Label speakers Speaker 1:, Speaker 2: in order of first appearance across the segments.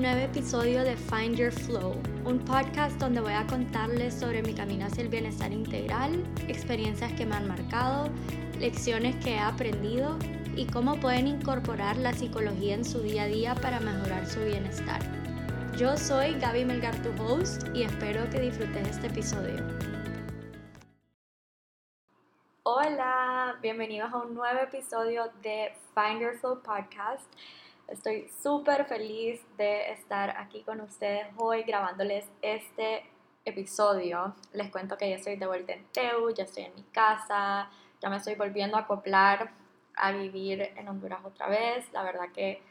Speaker 1: Nuevo episodio de Find Your Flow, un podcast donde voy a contarles sobre mi camino hacia el bienestar integral, experiencias que me han marcado, lecciones que he aprendido y cómo pueden incorporar la psicología en su día a día para mejorar su bienestar. Yo soy Gaby Melgar, tu host, y espero que disfrutes este episodio. Hola, bienvenidos a un nuevo episodio de Find Your Flow Podcast. Estoy súper feliz de estar aquí con ustedes hoy grabándoles este episodio. Les cuento que ya estoy de vuelta en Teu, ya estoy en mi casa, ya me estoy volviendo a acoplar a vivir en Honduras otra vez. La verdad que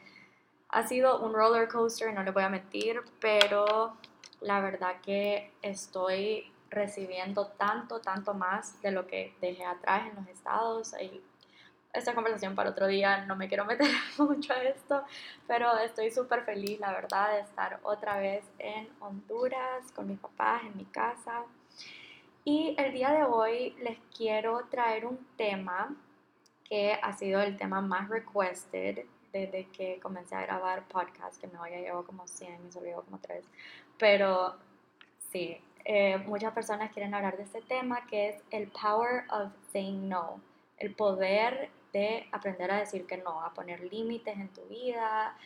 Speaker 1: ha sido un roller coaster, no les voy a mentir, pero la verdad que estoy recibiendo tanto, tanto más de lo que dejé atrás en los estados. Esta conversación para otro día, no me quiero meter mucho a esto, pero estoy súper feliz, la verdad, de estar otra vez en Honduras con mis papás, en mi casa. Y el día de hoy les quiero traer un tema que ha sido el tema más requested desde que comencé a grabar podcast, que me voy a llevar como 100 y solo como 3. Pero sí, eh, muchas personas quieren hablar de este tema que es el power of saying no, el poder de aprender a decir que no, a poner límites en tu vida,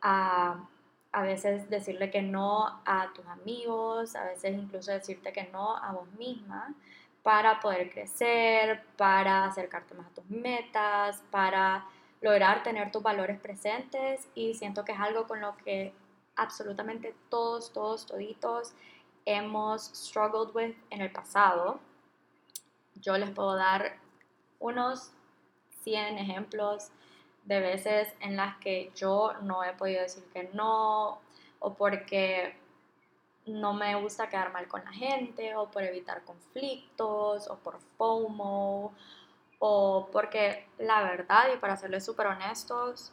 Speaker 1: a a veces decirle que no a tus amigos, a veces incluso decirte que no a vos misma para poder crecer, para acercarte más a tus metas, para lograr tener tus valores presentes y siento que es algo con lo que absolutamente todos, todos, toditos hemos struggled with en el pasado. Yo les puedo dar unos 100 ejemplos de veces en las que yo no he podido decir que no o porque no me gusta quedar mal con la gente o por evitar conflictos o por FOMO o porque la verdad y para serles súper honestos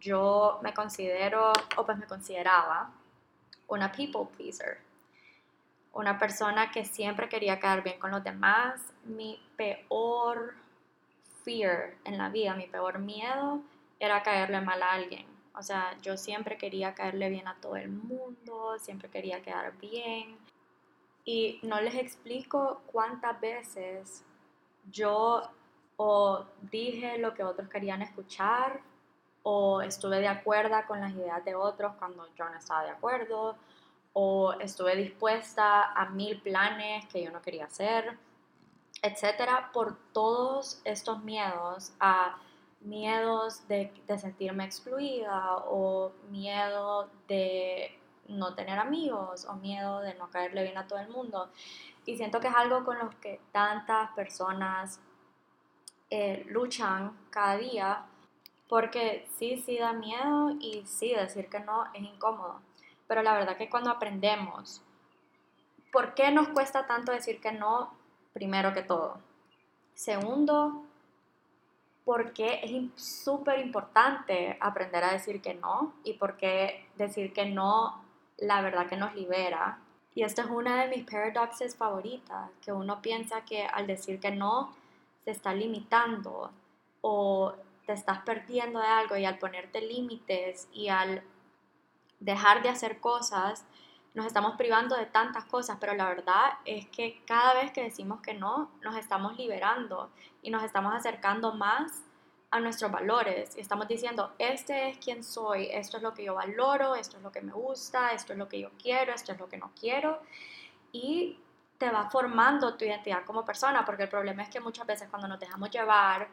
Speaker 1: yo me considero o pues me consideraba una people pleaser. Una persona que siempre quería quedar bien con los demás. Mi peor en la vida, mi peor miedo era caerle mal a alguien. O sea, yo siempre quería caerle bien a todo el mundo, siempre quería quedar bien. Y no les explico cuántas veces yo o dije lo que otros querían escuchar o estuve de acuerdo con las ideas de otros cuando yo no estaba de acuerdo o estuve dispuesta a mil planes que yo no quería hacer etcétera, por todos estos miedos, a miedos de, sentirme excluida o miedo de no tener amigos o miedo de no caerle bien a todo el mundo. Y siento que es algo con lo que tantas personas eh, luchan cada día porque sí, sí da miedo y sí, decir que no es incómodo. Pero la verdad que cuando aprendemos, ¿por qué nos cuesta tanto decir que no? Primero que todo. Segundo, porque es súper importante aprender a decir que no y porque decir que no, la verdad que nos libera. Y esta es una de mis paradoxes favoritas, que uno piensa que al decir que no se está limitando o te estás perdiendo de algo y al ponerte límites y al dejar de hacer cosas, nos estamos privando de tantas cosas, pero la verdad es que cada vez que decimos que no, nos estamos liberando y nos estamos acercando más a nuestros valores y estamos diciendo, este es quien soy, esto es lo que yo valoro, esto es lo que me gusta, esto es lo que yo quiero, esto es lo que no quiero y te va formando tu identidad como persona, porque el problema es que muchas veces cuando nos dejamos llevar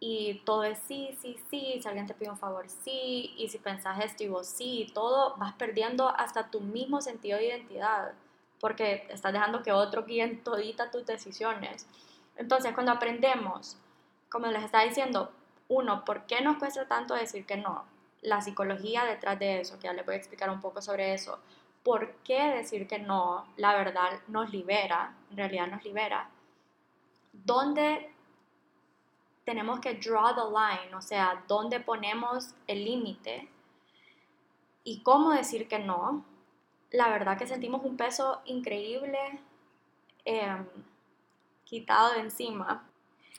Speaker 1: y todo es sí, sí, sí, si alguien te pide un favor, sí, y si pensás esto y vos sí, todo, vas perdiendo hasta tu mismo sentido de identidad, porque estás dejando que otro guíen todita tus decisiones. Entonces, cuando aprendemos, como les estaba diciendo, uno, ¿por qué nos cuesta tanto decir que no? La psicología detrás de eso, que ya les voy a explicar un poco sobre eso. ¿Por qué decir que no, la verdad, nos libera, en realidad nos libera? ¿Dónde tenemos que draw the line, o sea, dónde ponemos el límite y cómo decir que no. La verdad que sentimos un peso increíble em, quitado de encima.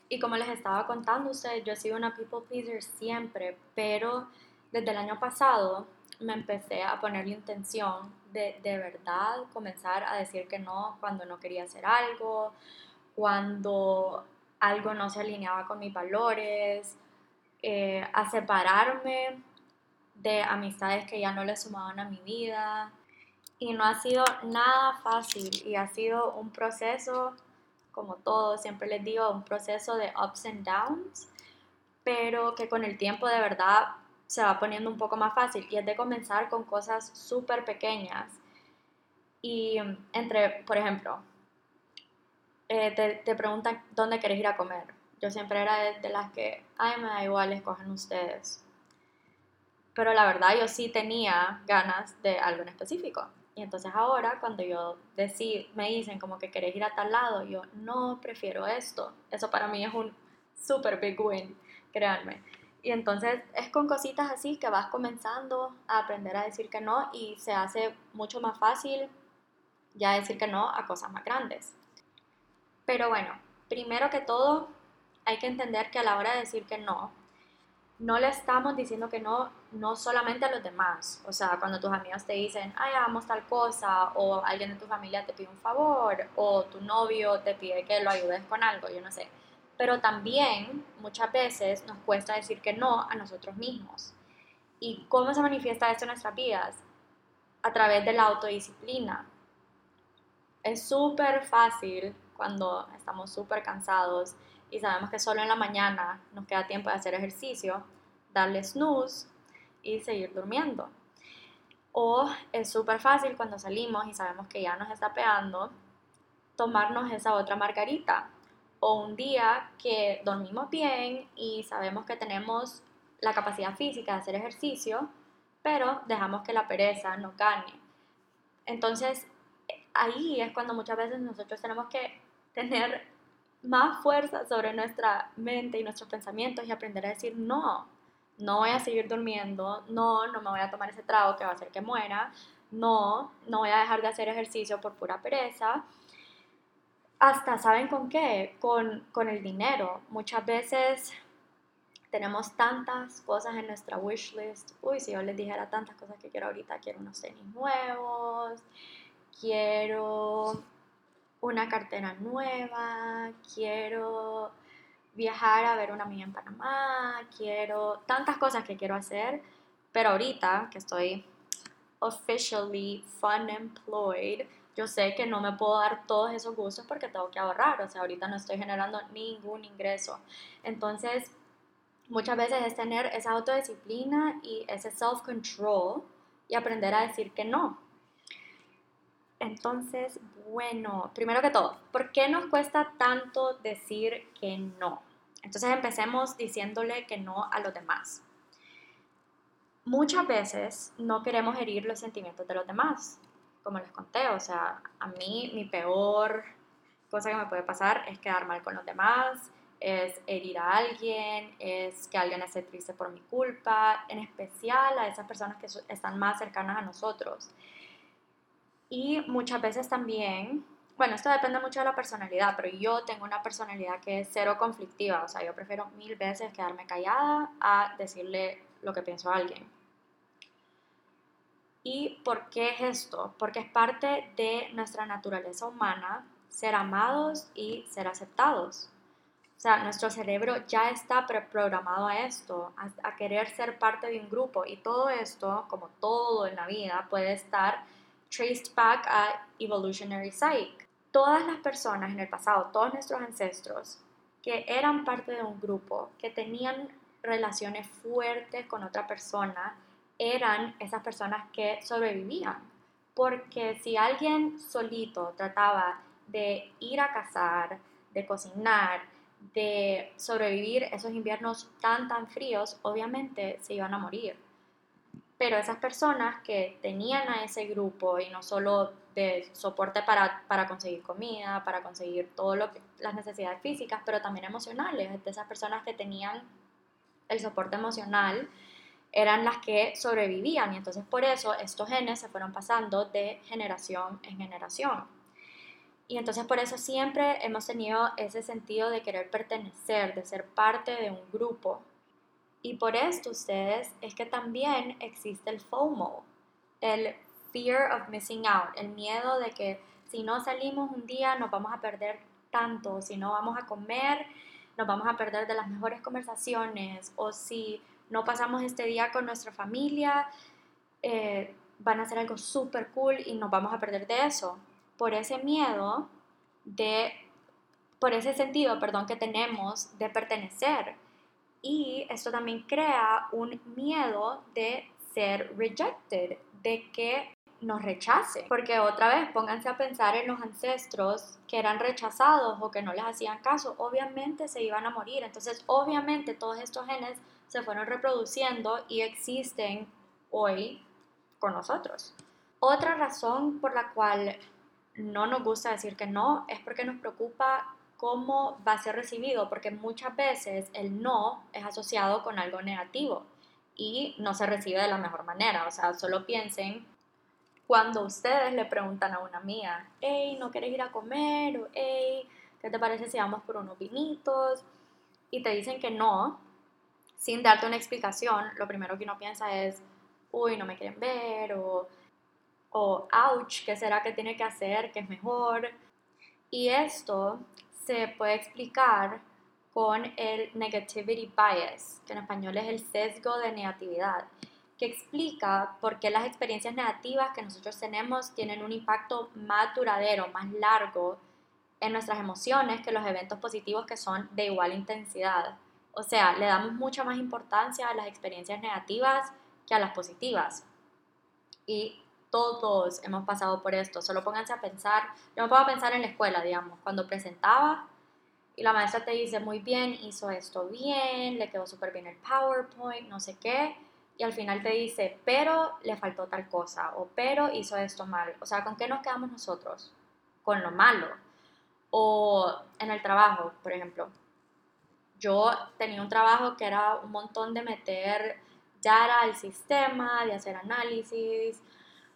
Speaker 1: Y como les estaba contando ustedes, yo he sido una people pleaser siempre, pero desde el año pasado, me empecé a ponerle intención de de verdad comenzar a decir que no cuando no quería hacer algo, cuando algo no se alineaba con mis valores, eh, a separarme de amistades que ya no le sumaban a mi vida. Y no ha sido nada fácil y ha sido un proceso, como todo, siempre les digo, un proceso de ups and downs, pero que con el tiempo de verdad se va poniendo un poco más fácil y es de comenzar con cosas súper pequeñas. Y entre, por ejemplo, eh, te, te, preguntan dónde querés ir a comer. Yo siempre era de, de las que, ay, me da igual, escogen ustedes. Pero la verdad yo sí tenía ganas de algo en específico. Y entonces ahora cuando yo decí, me dicen como que querés ir a tal lado, yo no prefiero esto. Eso para mí es un super big win, créanme. Y entonces es con cositas así que vas comenzando a aprender a decir que no y se hace mucho más fácil ya decir que no a cosas más grandes. Pero bueno, primero que todo hay que entender que a la hora de decir que no, no le estamos diciendo que no, no solamente a los demás. O sea, cuando tus amigos te dicen, ay, hagamos tal cosa, o alguien de tu familia te pide un favor, o tu novio te pide que lo ayudes con algo, yo no sé pero también muchas veces nos cuesta decir que no a nosotros mismos. ¿Y cómo se manifiesta esto en nuestras vidas? A través de la autodisciplina. Es súper fácil cuando estamos súper cansados y sabemos que solo en la mañana nos queda tiempo de hacer ejercicio, darle snooze y seguir durmiendo. O es súper fácil cuando salimos y sabemos que ya nos está pegando, tomarnos esa otra margarita o un día que dormimos bien y sabemos que tenemos la capacidad física de hacer ejercicio, pero dejamos que la pereza nos gane. Entonces, ahí es cuando muchas veces nosotros tenemos que tener más fuerza sobre nuestra mente y nuestros pensamientos y aprender a decir no, no voy a seguir durmiendo, no, no me voy a tomar ese trago que va a hacer que muera, no, no voy a dejar de hacer ejercicio por pura pereza hasta, ¿saben con qué? Con, con el dinero. Muchas veces tenemos tantas cosas en nuestra wish list. Uy, si yo les dijera tantas cosas que quiero ahorita, quiero unos tenis nuevos, quiero una cartera nueva, quiero viajar a ver una amiga en Panamá, quiero tantas cosas que quiero hacer, pero ahorita que estoy officially fun employed, yo sé que no me puedo dar todos esos gustos porque tengo que ahorrar, o sea, ahorita no estoy generando ningún ingreso. Entonces, muchas veces es tener esa autodisciplina y ese self-control y aprender a decir que no. Entonces, bueno, primero que todo, ¿por qué nos cuesta tanto decir que no? Entonces empecemos diciéndole que no a los demás. Muchas veces no queremos herir los sentimientos de los demás como les conté, o sea, a mí mi peor cosa que me puede pasar es quedar mal con los demás, es herir a alguien, es que alguien esté triste por mi culpa, en especial a esas personas que están más cercanas a nosotros. Y muchas veces también, bueno, esto depende mucho de la personalidad, pero yo tengo una personalidad que es cero conflictiva, o sea, yo prefiero mil veces quedarme callada a decirle lo que pienso a alguien. ¿Y por qué es esto? Porque es parte de nuestra naturaleza humana ser amados y ser aceptados. O sea, nuestro cerebro ya está preprogramado a esto, a, querer ser parte de un grupo. Y todo esto, como todo en la vida, puede estar traced back a evolutionary psych. Todas las personas en el pasado, todos nuestros ancestros, que eran parte de un grupo, que tenían relaciones fuertes con otra persona, eran esas personas que sobrevivían. Porque si alguien solito trataba de ir a cazar, de cocinar, de sobrevivir esos inviernos tan, tan fríos, obviamente se iban a morir. Pero esas personas que tenían a ese grupo y no solo de soporte para, para conseguir comida, para conseguir todas las necesidades físicas, pero también emocionales, esas personas que tenían el soporte emocional, eran las que sobrevivían y entonces por eso estos genes se fueron pasando de generación en generación. Y entonces por eso siempre hemos tenido ese sentido de querer pertenecer, de ser parte de un grupo. Y por esto ustedes es que también existe el FOMO, el fear of missing out, el miedo de que si no salimos un día nos vamos a perder tanto, si no vamos a comer nos vamos a perder de las mejores conversaciones o si no pasamos este día con nuestra familia, eh, van a ser algo súper cool y nos vamos a perder de eso. Por ese miedo de, por ese sentido, perdón, que tenemos de pertenecer. Y esto también crea un miedo de ser rejected, de que nos rechace. Porque otra vez, pónganse a pensar en los ancestros que eran rechazados o que no les hacían caso. Obviamente se iban a morir. Entonces, obviamente todos estos genes se fueron reproduciendo y existen hoy con nosotros. Otra razón por la cual no nos gusta decir que no es porque nos preocupa cómo va a ser recibido, porque muchas veces el no es asociado con algo negativo y no se recibe de la mejor manera. O sea, solo piensen cuando ustedes le preguntan a una amiga, hey, ¿no quieres ir a comer? O hey, ¿qué te parece si vamos por unos vinitos? Y te dicen que no, sin darte una explicación, lo primero que uno piensa es, uy, no me quieren ver, o, o ouch, ¿qué será que tiene que hacer? ¿Qué es mejor? Y esto se puede explicar con el negativity bias, que en español es el sesgo de negatividad que explica por qué las experiencias negativas que nosotros tenemos tienen un impacto más duradero, más largo en nuestras emociones que los eventos positivos que son de igual intensidad. O sea, le damos mucha más importancia a las experiencias negativas que a las positivas. Y todos hemos pasado por esto. Solo pónganse a pensar, yo me puedo pensar en la escuela, digamos, cuando presentaba y la maestra te dice, muy bien, hizo esto bien, le quedó súper bien el PowerPoint, no sé qué y al final te dice, pero le faltó tal cosa o pero hizo esto mal. O sea, ¿con qué nos quedamos nosotros? Con lo malo. O en el trabajo, por ejemplo. Yo tenía un trabajo que era un montón de meter data al sistema, de hacer análisis,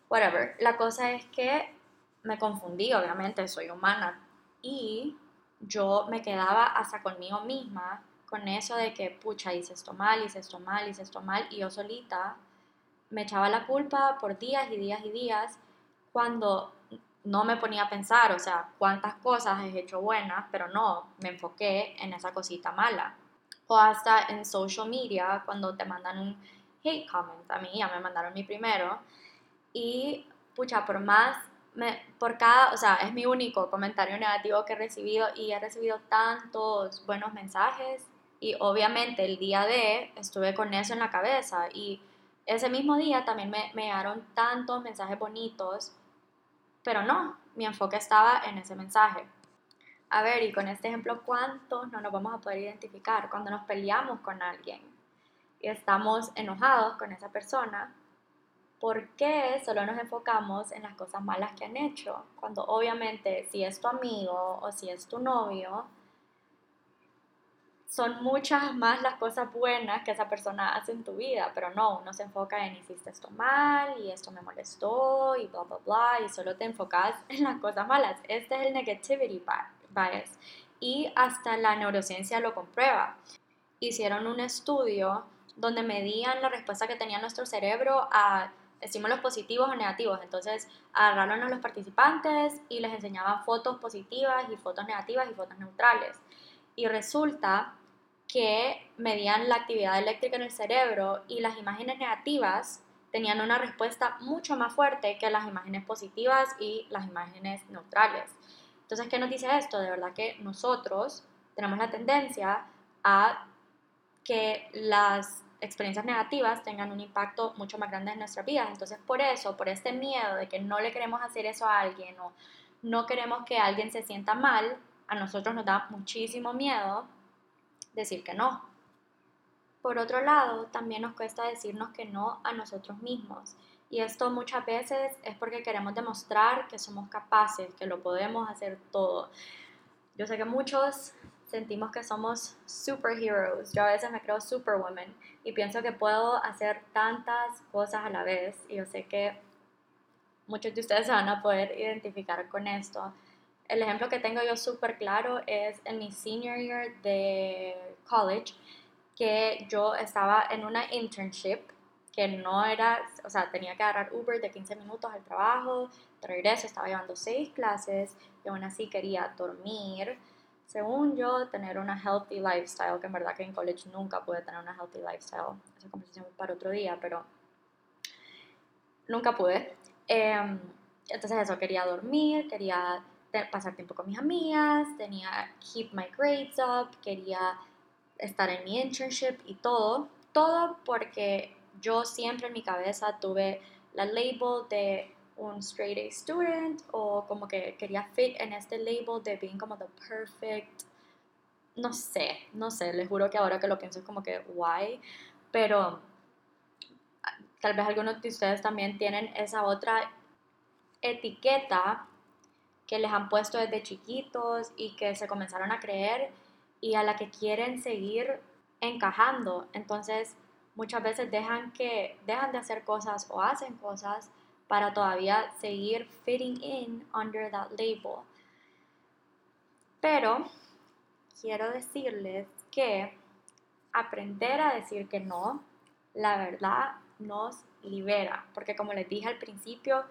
Speaker 1: whatever. La cosa es que me confundí, obviamente, soy humana. Y yo me quedaba hasta conmigo misma con eso de que, pucha, hice esto mal, hice esto mal, hice esto mal, y yo solita me echaba la culpa por días y días y días cuando no me ponía a pensar, o sea, cuántas cosas he hecho buenas, pero no, me enfoqué en esa cosita mala. O hasta en social media, cuando te mandan un hate comment, a mí ya me mandaron mi primero, y pucha, por más, me, por cada, o sea, es mi único comentario negativo que he recibido y he recibido tantos buenos mensajes y obviamente el día de estuve con eso en la cabeza y ese mismo día también me, me llegaron tantos mensajes bonitos, pero no, mi enfoque estaba en ese mensaje. A ver, y con este ejemplo, ¿cuántos no nos vamos a poder identificar cuando nos peleamos con alguien y estamos enojados con esa persona? ¿Por qué solo nos enfocamos en las cosas malas que han hecho? Cuando obviamente si es tu amigo o si es tu novio, son muchas más las cosas buenas que esa persona hace en tu vida, pero no, uno se enfoca en hiciste esto mal y esto me molestó y bla, bla, bla, y solo te enfocas en las cosas malas. Este es el negativity bias y hasta la neurociencia lo comprueba. Hicieron un estudio donde medían la respuesta que tenía nuestro cerebro a estímulos positivos o negativos. Entonces agarraron los participantes y les enseñaban fotos positivas y fotos negativas y fotos neutrales. Y resulta que medían la actividad eléctrica en el cerebro y las imágenes negativas tenían una respuesta mucho más fuerte que las imágenes positivas y las imágenes neutrales. Entonces, ¿qué nos dice esto? De verdad que nosotros tenemos la tendencia a que las experiencias negativas tengan un impacto mucho más grande en nuestras vidas. Entonces, por eso, por este miedo de que no le queremos hacer eso a alguien o no queremos que alguien se sienta mal, a nosotros nos da muchísimo miedo decir que no. Por otro lado, también nos cuesta decirnos que no a nosotros mismos. Y esto muchas veces es porque queremos demostrar que somos capaces, que lo podemos hacer todo. Yo sé que muchos sentimos que somos superheroes. Yo a veces me creo superwoman y pienso que puedo hacer tantas cosas a la vez. Y yo sé que muchos de ustedes se van a poder identificar con esto el ejemplo que tengo yo súper claro es en mi senior year de college. que yo estaba en una internship que no era, o sea, tenía que agarrar Uber de 15 minutos al trabajo, de regreso estaba llevando seis clases y aún así quería dormir. Según yo, tener una healthy lifestyle, que en verdad que en college nunca pude tener una healthy lifestyle, esa conversación para otro día, pero nunca pude. Em, entonces eso, quería dormir, quería pasar tiempo con mis amigas, tenía keep my grades up, quería estar en mi internship y todo, todo porque yo siempre en mi cabeza tuve la label de un straight A student o como que quería fit en este label de being como the perfect, no sé, no sé, les juro que ahora que lo pienso es como que why, pero tal vez algunos de ustedes también tienen esa otra etiqueta que les han puesto desde chiquitos y que se comenzaron a creer y a la que quieren seguir encajando. Entonces, muchas veces dejan que dejan de hacer cosas o hacen cosas para todavía seguir fitting in under that label. Pero quiero decirles que aprender a decir que no, la verdad nos libera, porque como les dije al principio,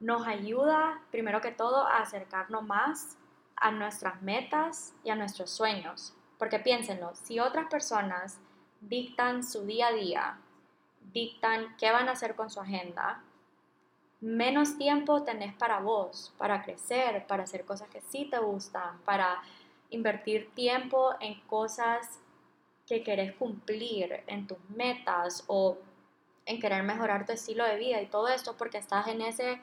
Speaker 1: nos ayuda primero que todo a acercarnos más a nuestras metas y a nuestros sueños. Porque piénsenlo, si otras personas dictan su día a día, dictan qué van a hacer con su agenda, menos tiempo tenés para vos, para crecer, para hacer cosas que sí te gustan, para invertir tiempo en cosas que querés cumplir, en tus metas o en querer mejorar tu estilo de vida y todo esto porque estás en ese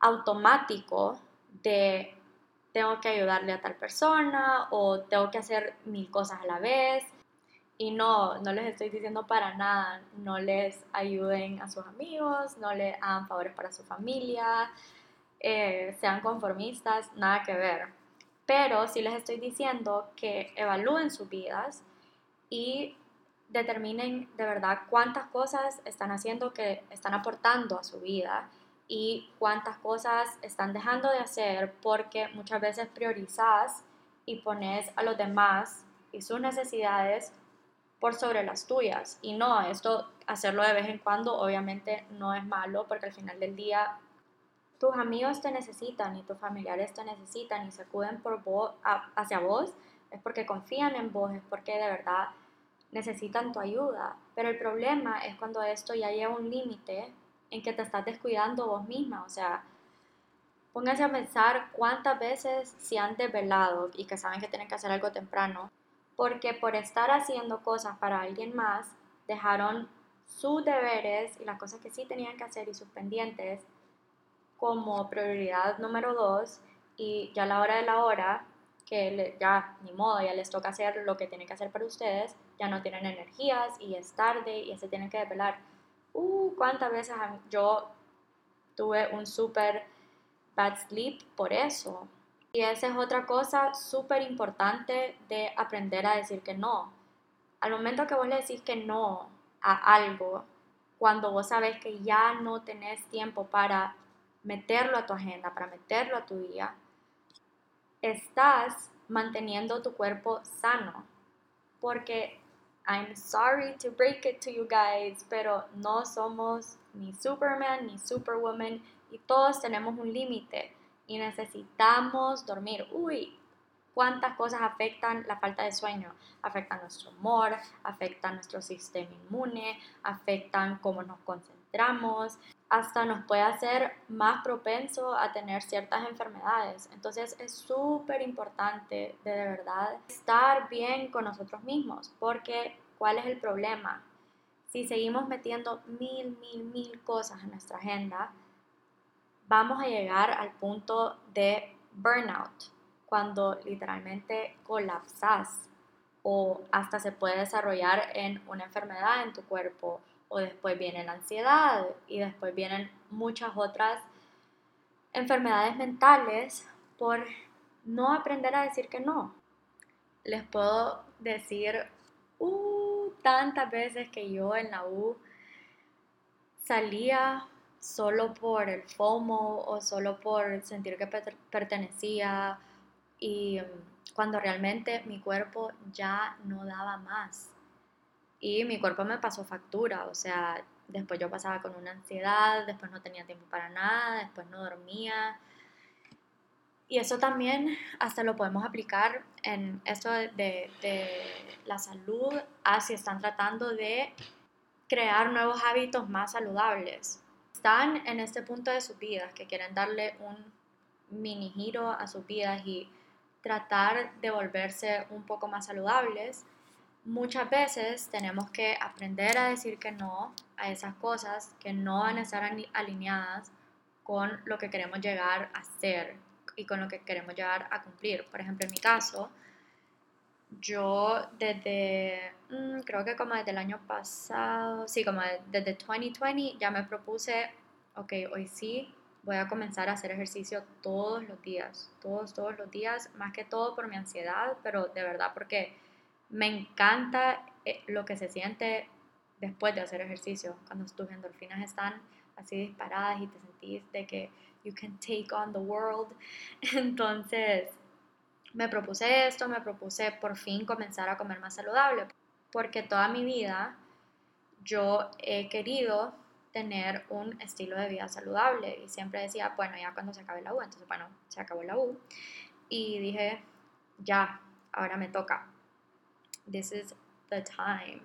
Speaker 1: automático de tengo que ayudarle a tal persona o tengo que hacer mil cosas a la vez. Y no, no les estoy diciendo para nada, no les ayuden a sus amigos, no le hagan favores para su familia, eh, sean conformistas, nada que ver. Pero sí les estoy diciendo que evalúen sus vidas y determinen de verdad cuántas cosas están haciendo que están aportando a su vida y cuántas cosas están dejando de hacer porque muchas veces priorizas y pones a los demás y sus necesidades por sobre las tuyas. Y no, esto hacerlo de vez en cuando obviamente no es malo porque al final del día tus amigos te necesitan y tus familiares te necesitan y se acuden por vos, hacia vos, es porque confían en vos, es porque de verdad necesitan tu ayuda. Pero el problema es cuando esto ya lleva un límite en que te estás descuidando vos misma. O sea, pónganse a pensar cuántas veces se han desvelado y que saben que tienen que hacer algo temprano, porque por estar haciendo cosas para alguien más, dejaron sus deberes y las cosas que sí tenían que hacer y sus pendientes como prioridad número dos. Y ya a la hora de la hora, que ya ni modo, ya les toca hacer lo que tienen que hacer para ustedes, ya no tienen energías y es tarde y se tienen que desvelar. Uh, cuántas veces yo tuve un súper bad sleep por eso. Y esa es otra cosa súper importante de aprender a decir que no. Al momento que vos le decís que no a algo, cuando vos sabes que ya no tenés tiempo para meterlo a tu agenda, para meterlo a tu día, estás manteniendo tu cuerpo sano. Porque I'm sorry to break it to you guys, pero no somos ni Superman ni Superwoman y todos tenemos un límite y necesitamos dormir. Uy, cuántas cosas afectan la falta de sueño. Afectan nuestro humor, afectan nuestro sistema inmune, afectan cómo nos concentramos, hasta nos puede hacer más propenso a tener ciertas enfermedades. Entonces es súper importante de, de verdad estar bien con nosotros mismos, porque ¿cuál es el problema? Si seguimos metiendo mil, mil, mil cosas en nuestra agenda, vamos a llegar al punto de burnout, cuando literalmente colapsas o hasta se puede desarrollar en una enfermedad en tu cuerpo o después viene la ansiedad y después vienen muchas otras enfermedades mentales por no aprender a decir que no. Les puedo decir uh, tantas veces que yo en la U salía solo por el FOMO o solo por sentir que pertenecía y cuando realmente mi cuerpo ya no daba más. Y mi cuerpo me pasó factura, o sea, después yo pasaba con una ansiedad, después no tenía tiempo para nada, después no dormía. Y eso también hasta lo podemos aplicar en esto de, de, la salud, a si están tratando de crear nuevos hábitos más saludables. Están en este punto de sus vidas que quieren darle un mini giro a sus vidas y tratar de volverse un poco más saludables. Muchas veces tenemos que aprender a decir que no a esas cosas que no van a estar alineadas con lo que queremos llegar a ser y con lo que queremos llegar a cumplir. Por ejemplo, en mi caso, yo desde, mm, creo que como desde el año pasado, sí, como desde 2020 ya me propuse, ok, hoy sí voy a comenzar a hacer ejercicio todos los días, todos, todos los días, más que todo por mi ansiedad, pero de verdad porque me encanta eh, lo que se siente después de hacer ejercicio, cuando tus endorfinas están así disparadas y te sentís de que you can take on the world. Entonces, me propuse esto, me propuse por fin comenzar a comer más saludable, porque toda mi vida yo he querido tener un estilo de vida saludable y siempre decía, bueno, ya cuando se acabe la U, entonces bueno, se acabó la U y dije, ya, ahora me toca. This is the time.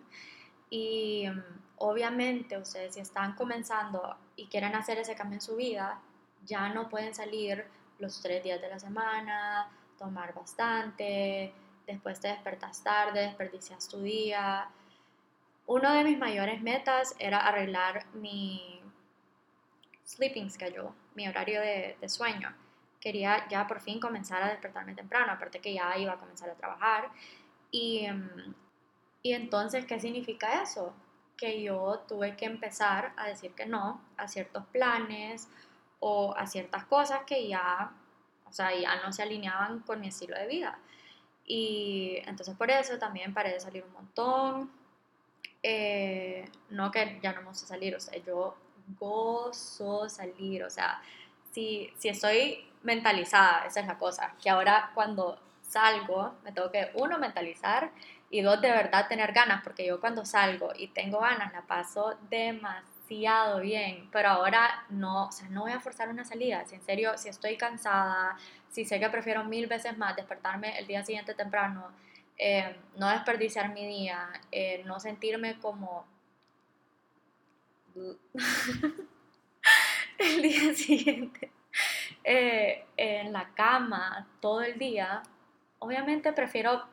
Speaker 1: Y um, obviamente ustedes si están comenzando y quieren hacer ese cambio en su vida, ya no pueden salir los tres días de la semana, tomar bastante, después te despertas tarde, desperdicias tu día. Uno de mis mayores metas era arreglar mi sleeping schedule, mi horario de, de sueño. Quería ya por fin comenzar a despertarme temprano, aparte que ya iba a comenzar a trabajar. Y, y entonces, ¿qué significa eso? Que yo tuve que empezar a decir que no a ciertos planes o a ciertas cosas que ya o sea, ya no se alineaban con mi estilo de vida. Y entonces por eso también paré de salir un montón. Eh, no que ya no me gusta salir, o sea, yo gozo salir, o sea, si, si estoy mentalizada, esa es la cosa, que ahora cuando salgo me tengo que, uno, mentalizar y dos, de verdad tener ganas, porque yo cuando salgo y tengo ganas la paso demasiado bien, pero ahora no, o sea, no voy a forzar una salida. Si en serio, si estoy cansada, si sé que prefiero mil veces más despertarme el día siguiente temprano, eh, no desperdiciar mi día, eh, no sentirme como el día siguiente eh, en la cama todo el día, obviamente prefiero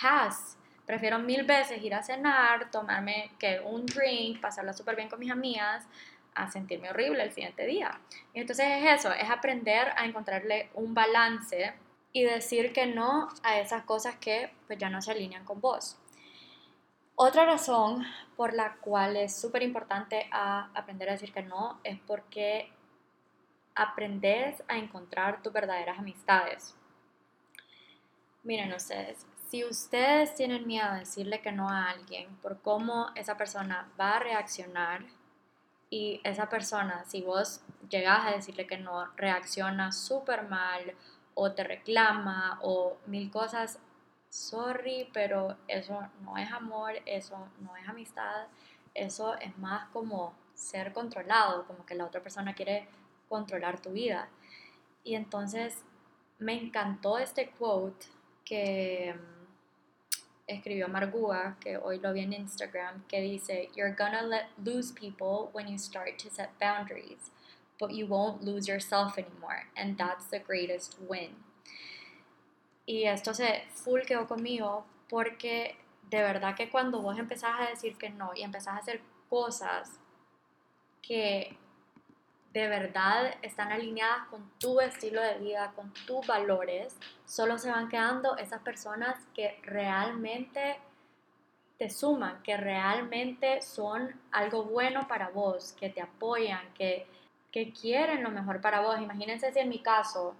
Speaker 1: paz Prefiero mil veces ir a cenar, tomarme que un drink, pasarla súper bien con mis amigas, a sentirme horrible el siguiente día. Y entonces es eso, es aprender a encontrarle un balance y decir que no a esas cosas que pues ya no se alinean con vos. Otra razón por la cual es súper importante aprender a decir que no es porque aprendes a encontrar tus verdaderas amistades. Miren ustedes, si ustedes tienen miedo de decirle que no a alguien por cómo esa persona va a reaccionar y esa persona, si vos llegas a decirle que no, reacciona súper mal o te reclama o mil cosas, sorry, pero eso no es amor, eso no es amistad, eso es más como ser controlado, como que la otra persona quiere controlar tu vida. Y entonces me encantó este quote que escribió Margua, que hoy lo vi en Instagram, que dice, You're gonna let, lose people when you start to set boundaries, but you won't lose yourself anymore, and that's the greatest win. Y esto se full quedó conmigo porque de verdad que cuando vos empezás a decir que no y empezás a hacer cosas que de verdad están alineadas con tu estilo de vida, con tus valores, solo se van quedando esas personas que realmente te suman, que realmente son algo bueno para vos, que te apoyan, que, que quieren lo mejor para vos. Imagínense si en mi caso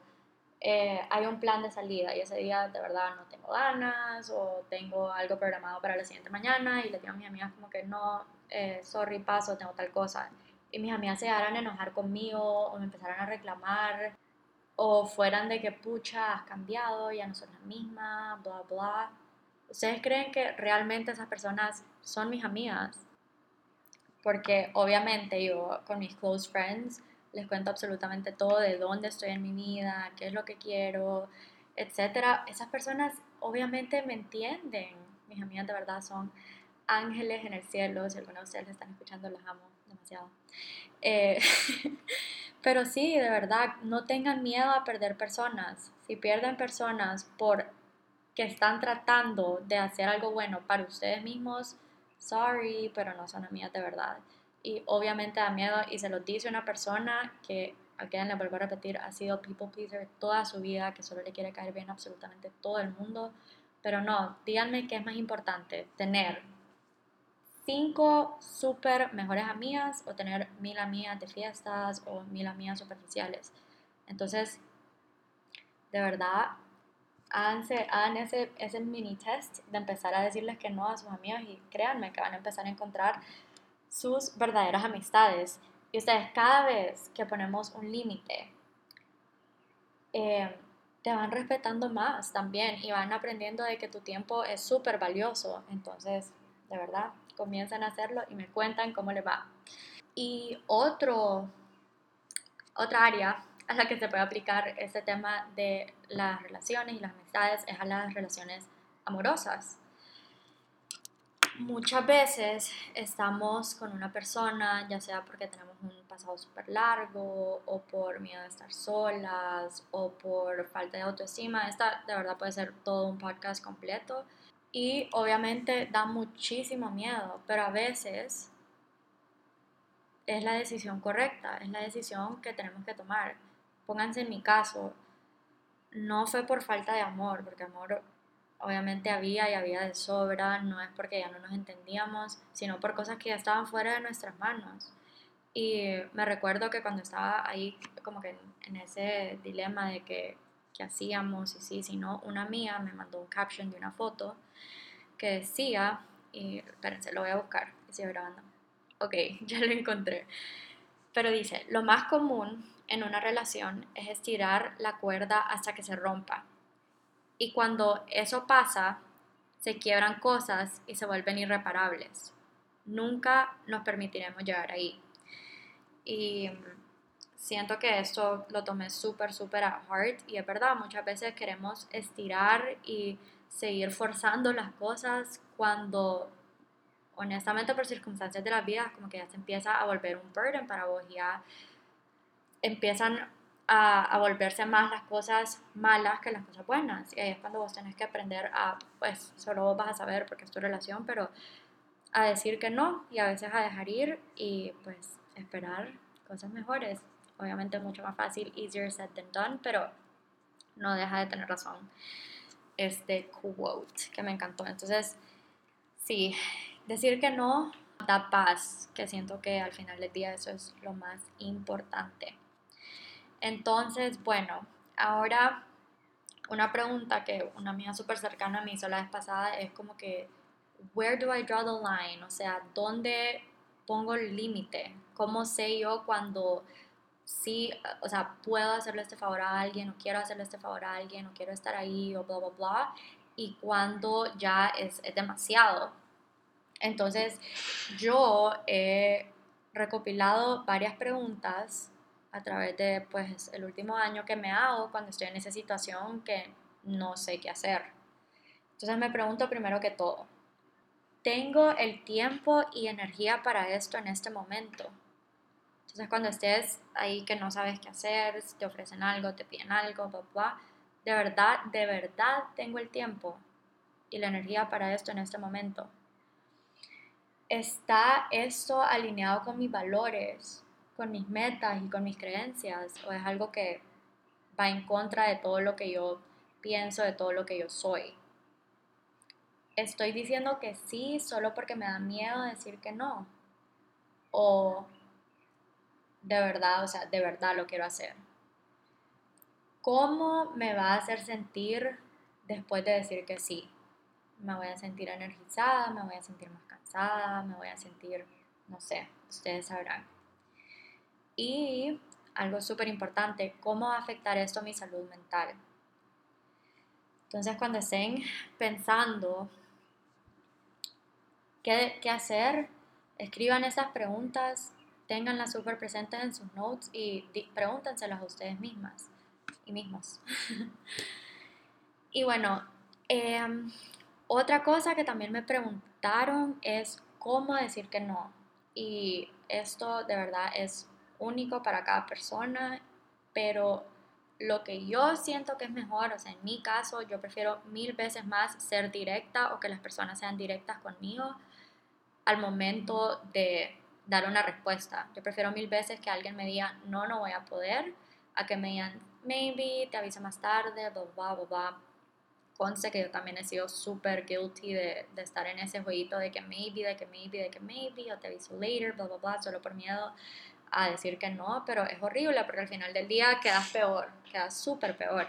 Speaker 1: eh, hay un plan de salida y ese día de verdad no tengo ganas o tengo algo programado para la siguiente mañana y le digo a mis amigas como que no, eh, sorry, paso, tengo tal cosa y mis amigas se llegaran enojar conmigo o me empezaran a reclamar, o fueran de que pucha, has cambiado, ya no son la misma, bla, bla. ¿Ustedes creen que realmente esas personas son mis amigas? Porque obviamente yo con mis close friends les cuento absolutamente todo de dónde estoy en mi vida, qué es lo que quiero, etc. Esas personas obviamente me entienden. Mis amigas de verdad son ángeles en el cielo. Si alguna de ustedes están escuchando, las amo demasiado. Eh, pero sí, de verdad, no tengan miedo a perder personas. Si pierden personas por que están tratando de hacer algo bueno para ustedes mismos, sorry, pero no son amigas de verdad. Y obviamente da miedo y se lo dice una persona que, a quien le vuelvo a repetir, ha sido people pleaser toda su vida, que solo le quiere caer bien absolutamente todo el mundo. Pero no, díganme qué es más importante, tener cinco súper mejores amigas o tener mil amigas de fiestas o mil amigas superficiales. Entonces, de verdad, hagan ese, mini test de empezar a decirles que no a sus amigas y créanme que van a empezar a encontrar sus verdaderas amistades. Y ustedes cada vez que ponemos un límite, eh, te van respetando más también y van aprendiendo de que tu tiempo es súper valioso. Entonces, de verdad, comienzan a hacerlo y me cuentan cómo les va. Y otro, otra área a la que se puede aplicar este tema de las relaciones y las amistades es a las relaciones amorosas. Muchas veces estamos con una persona, ya sea porque tenemos un pasado súper largo o por miedo de estar solas o por falta de autoestima. Esta de verdad puede ser todo un podcast completo y obviamente da muchísimo miedo, pero a veces es la decisión correcta, es la decisión que tenemos que tomar. Pónganse en mi caso, no fue por falta de amor, porque amor obviamente había y había de sobra, no es porque ya no nos entendíamos, sino por cosas que ya estaban fuera de nuestras manos. Y me recuerdo que cuando estaba ahí como que en, ese dilema de que, que hacíamos, y sí, si no, una amiga me mandó un caption de una foto que decía, y espérense, lo voy a buscar, estoy grabando. Ok, ya lo encontré. Pero dice, lo más común en una relación es estirar la cuerda hasta que se rompa. Y cuando eso pasa, se quiebran cosas y se vuelven irreparables. Nunca nos permitiremos llegar ahí. Y siento que esto lo tomé súper, súper a heart. Y es verdad, muchas veces queremos estirar y seguir forzando las cosas cuando honestamente por circunstancias de la vida como que ya se empieza a volver un burden para vos ya empiezan a, a, volverse más las cosas malas que las cosas buenas y ahí es cuando vos tenés que aprender a pues solo vos vas a saber porque es tu relación pero a decir que no y a veces a dejar ir y pues esperar cosas mejores obviamente mucho más fácil easier said than done pero no deja de tener razón este quote que me encantó. Entonces, sí, decir que no da paz, que siento que al final del día eso es lo más importante. Entonces, bueno, ahora una pregunta que una amiga súper cercana me hizo la vez pasada es como que, where do I draw the line? O sea, ¿dónde pongo el límite? ¿Cómo sé yo cuando sí, o sea, puedo hacerle este favor a alguien o quiero hacerle este favor a alguien o quiero estar ahí o bla, bla, bla, y cuando ya es, es demasiado. Entonces, yo he recopilado varias preguntas a través de, pues, el último año que me hago cuando estoy en esa situación que no sé qué hacer. Entonces me pregunto primero que todo, ¿tengo el tiempo y energía para esto en este momento? Entonces cuando estés ahí que no sabes qué hacer, te ofrecen algo, te piden algo, papá, de verdad, de verdad tengo el tiempo y la energía para esto en este momento. ¿Está esto alineado con mis valores, con mis metas y con mis creencias? ¿O es algo que va en contra de todo lo que yo pienso, de todo lo que yo soy? Estoy diciendo que sí solo porque me da miedo decir que no. O de verdad, o sea, de verdad lo quiero hacer. ¿Cómo me va a hacer sentir después de decir que sí? Me voy a sentir energizada, me voy a sentir más cansada, me voy a sentir, no sé, ustedes sabrán. Y algo súper importante, ¿cómo va a afectar esto a mi salud mental? Entonces, cuando estén pensando qué, qué hacer, escriban esas preguntas, tenganlas súper presentes en sus notes y pregúntenselas a ustedes mismas y mismos. y bueno, em, otra cosa que también me preguntaron es cómo decir que no. Y esto de verdad es único para cada persona, pero lo que yo siento que es mejor, o sea, en mi caso, yo prefiero mil veces más ser directa o que las personas sean directas conmigo al momento de dar una respuesta. Yo prefiero mil veces que alguien me diga, no, no voy a poder, a que me digan, maybe, te aviso más tarde, bla, bla, bla, bla. Conce que yo también he sido súper guilty de, de, estar en ese jueguito de que maybe, de que maybe, de que maybe, o te aviso later, bla, bla, bla, solo por miedo a decir que no, pero es horrible porque al final del día quedas peor, quedas súper peor.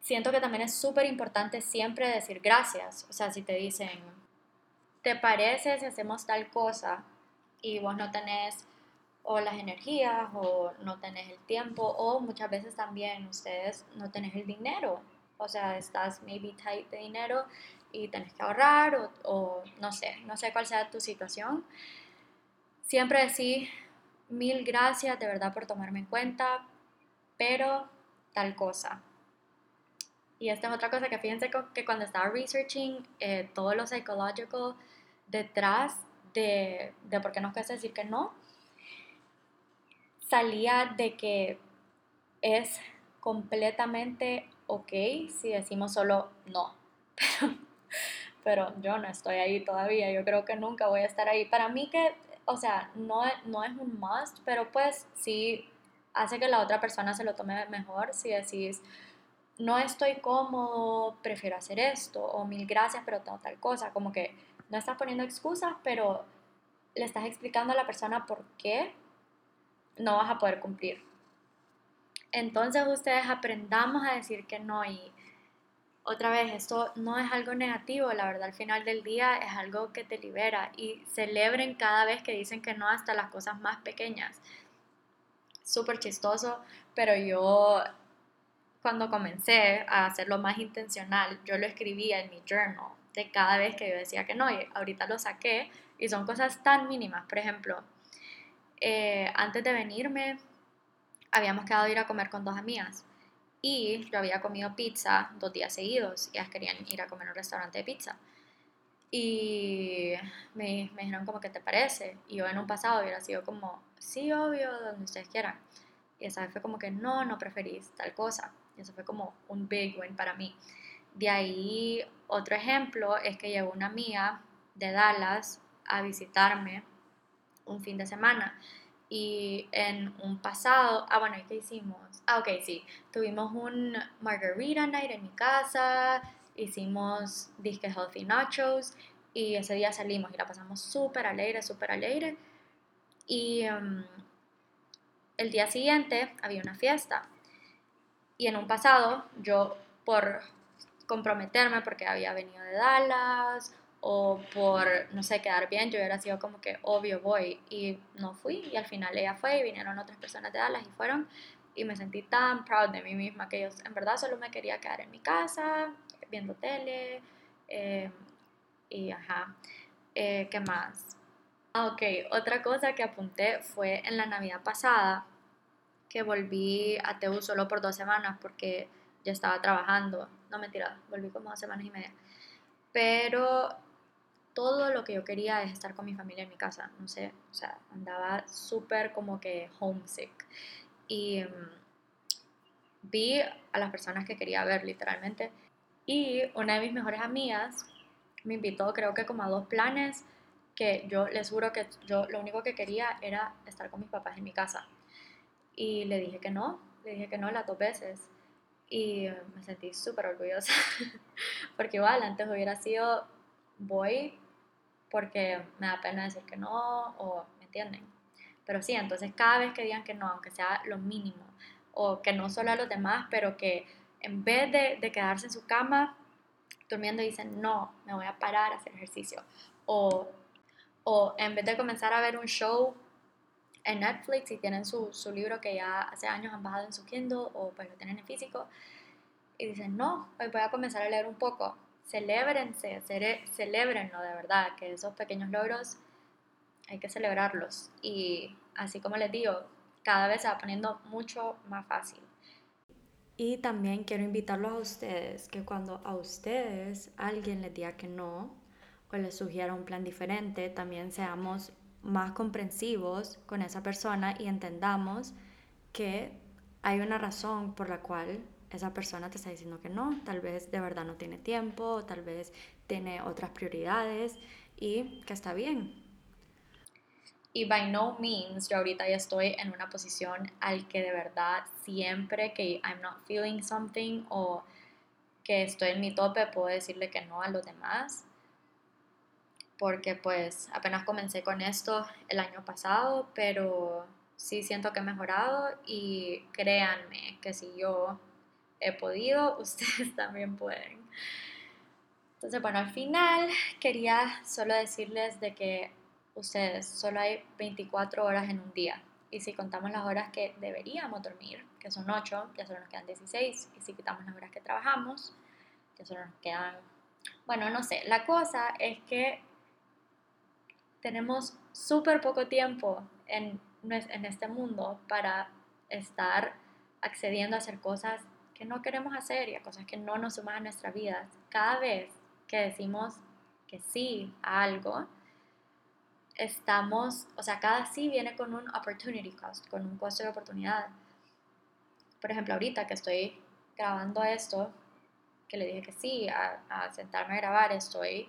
Speaker 1: Siento que también es súper importante siempre decir gracias, o sea, si te dicen, ¿te parece si hacemos tal cosa y vos no tenés o las energías o no tenés el tiempo o muchas veces también ustedes no tenés el dinero, o sea, estás maybe tight de dinero y tenés que ahorrar o, o no sé, no sé cuál sea tu situación, Siempre decir mil gracias de verdad por tomarme en cuenta, pero tal cosa. Y esta es otra cosa que fíjense que cuando estaba researching eh, todo lo psicológico detrás de, de por qué nos cuesta decir que no, salía de que es completamente ok si decimos solo no. Pero, pero yo no estoy ahí todavía, yo creo que nunca voy a estar ahí. Para mí que o sea, no, no es un must, pero pues sí hace que la otra persona se lo tome mejor si decís, no estoy cómodo, prefiero hacer esto, o mil gracias, pero tengo tal cosa, como que no estás poniendo excusas, pero le estás explicando a la persona por qué no vas a poder cumplir. Entonces ustedes aprendamos a decir que no y otra vez, esto no es algo negativo, la verdad al final del día es algo que te libera y celebren cada vez que dicen que no hasta las cosas más pequeñas. Súper chistoso, pero yo cuando comencé a hacerlo más intencional, yo lo escribía en mi journal de cada vez que yo decía que no y ahorita lo saqué y son cosas tan mínimas. Por ejemplo, eh, antes de venirme habíamos quedado ir a comer con dos amigas y yo había comido pizza dos días seguidos y ellas querían ir a comer a un restaurante de pizza. Y me, me dijeron como, ¿qué te parece? Y yo en un pasado hubiera sido como, sí, obvio, donde ustedes quieran. Y esa vez fue como que no, no preferís tal cosa. Y eso fue como un big win para mí. De ahí, otro ejemplo es que llegó una amiga de Dallas a visitarme un fin de semana y en un pasado, ah bueno, ¿y qué hicimos? Ah, ok, sí, tuvimos un margarita night en mi casa, hicimos disque healthy nachos y ese día salimos y la pasamos súper alegre, súper alegre. Y em, el día siguiente había una fiesta y en un pasado yo por comprometerme porque había venido de Dallas o por, no sé, quedar bien, yo hubiera sido como que obvio voy. Y no fui y al final ella fue y vinieron otras personas de Dallas y fueron y me sentí tan proud de mí misma que yo en verdad solo me quería quedar en mi casa viendo tele eh, y ajá, eh, ¿qué más? Ah, ok, otra cosa que apunté fue en la Navidad pasada que volví a Teu solo por dos semanas porque yo estaba trabajando, no mentira, volví como dos semanas y media pero todo lo que yo quería es estar con mi familia en mi casa, no sé, o sea, andaba súper como que homesick. Y mm, vi a las personas que quería ver literalmente. Y una de mis mejores amigas me invitó creo que como a dos planes que yo les juro que yo lo único que quería era estar con mis papás en mi casa. Y le dije que no, le dije que no las dos veces. Y me sentí súper orgullosa, porque igual antes hubiera sido voy porque me da pena decir que no o me entienden. Pero sí, entonces cada vez que digan que no, aunque sea lo mínimo, o que no solo a los demás, pero que en vez de, de quedarse en su cama durmiendo dicen, no, me voy a parar a hacer ejercicio. O, o en vez de comenzar a ver un show en Netflix y tienen su, su, libro que ya hace años han bajado en su Kindle o pues lo tienen en físico y dicen, no, hoy voy a comenzar a leer un poco. Celébrense, celébrenlo de verdad, que esos pequeños logros hay que celebrarlos. Y así como les digo, cada vez se va poniendo mucho más fácil. Y también quiero invitarlos a ustedes que cuando a ustedes alguien les diga que no o les sugiera un plan diferente, también seamos más comprensivos con esa persona y entendamos que hay una razón por la cual esa persona te está diciendo que no, tal vez de verdad no tiene tiempo, tal vez tiene otras prioridades y que está bien. Y by no means yo ahorita ya estoy en una posición al que de verdad siempre que I'm not feeling something o que estoy en mi tope puedo decirle que no a los demás porque pues apenas comencé con esto el año pasado, pero sí siento que he mejorado y créanme que si yo he podido, ustedes también pueden. Entonces, bueno, al final quería solo decirles de que ustedes solo hay 24 horas en un día. Y si contamos las horas que deberíamos dormir, que son 8, ya solo nos quedan 16. Y si quitamos las horas que trabajamos, ya solo nos quedan... Bueno, no sé, la cosa es que tenemos súper poco tiempo en, en este mundo para estar accediendo a hacer cosas que no queremos hacer y a cosas que no nos suman a nuestra vida. Cada vez que decimos que sí a algo, estamos, o sea, cada sí viene con un opportunity cost, con un costo de oportunidad. Por ejemplo, ahorita que estoy grabando esto, que le dije que sí a, a sentarme a grabar, estoy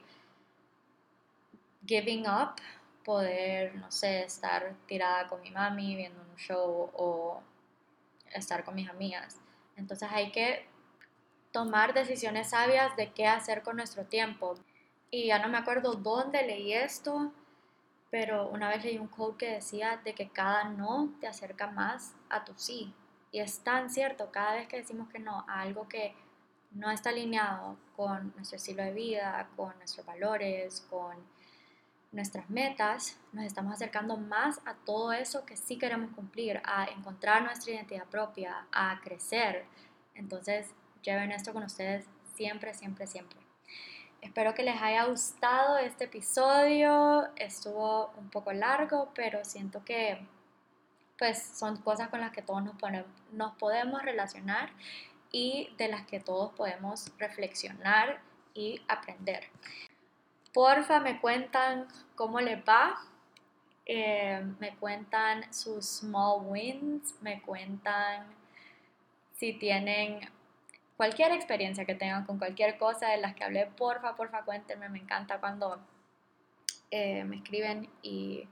Speaker 1: giving up poder, no sé, estar tirada con mi mami viendo un show o estar con mis amigas. Entonces hay que tomar decisiones sabias de qué hacer con nuestro tiempo. Y ya no me acuerdo dónde leí esto, pero una vez leí un quote que decía de que cada no te acerca más a tu sí. Y es tan cierto, cada vez que decimos que no a algo que no está alineado con nuestro estilo de vida, con nuestros valores, con nuestras metas, nos estamos acercando más a todo eso que sí queremos cumplir, a encontrar nuestra identidad propia, a crecer. Entonces, lleven esto con ustedes siempre, siempre, siempre. Espero que les haya gustado este episodio. Estuvo un poco largo, pero siento que pues son cosas con las que todos nos, nos podemos relacionar y de las que todos podemos reflexionar y aprender. Porfa, me cuentan cómo les va. Eh, me cuentan sus small wins, me cuentan si tienen cualquier experiencia que tengan con cualquier cosa de las que hablé, porfa, porfa, cuéntenme. Me encanta cuando eh, me escriben y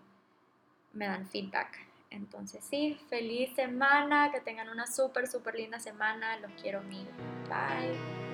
Speaker 1: me dan feedback. Entonces sí, feliz semana, que tengan una súper, súper linda semana. Los quiero mil. Bye.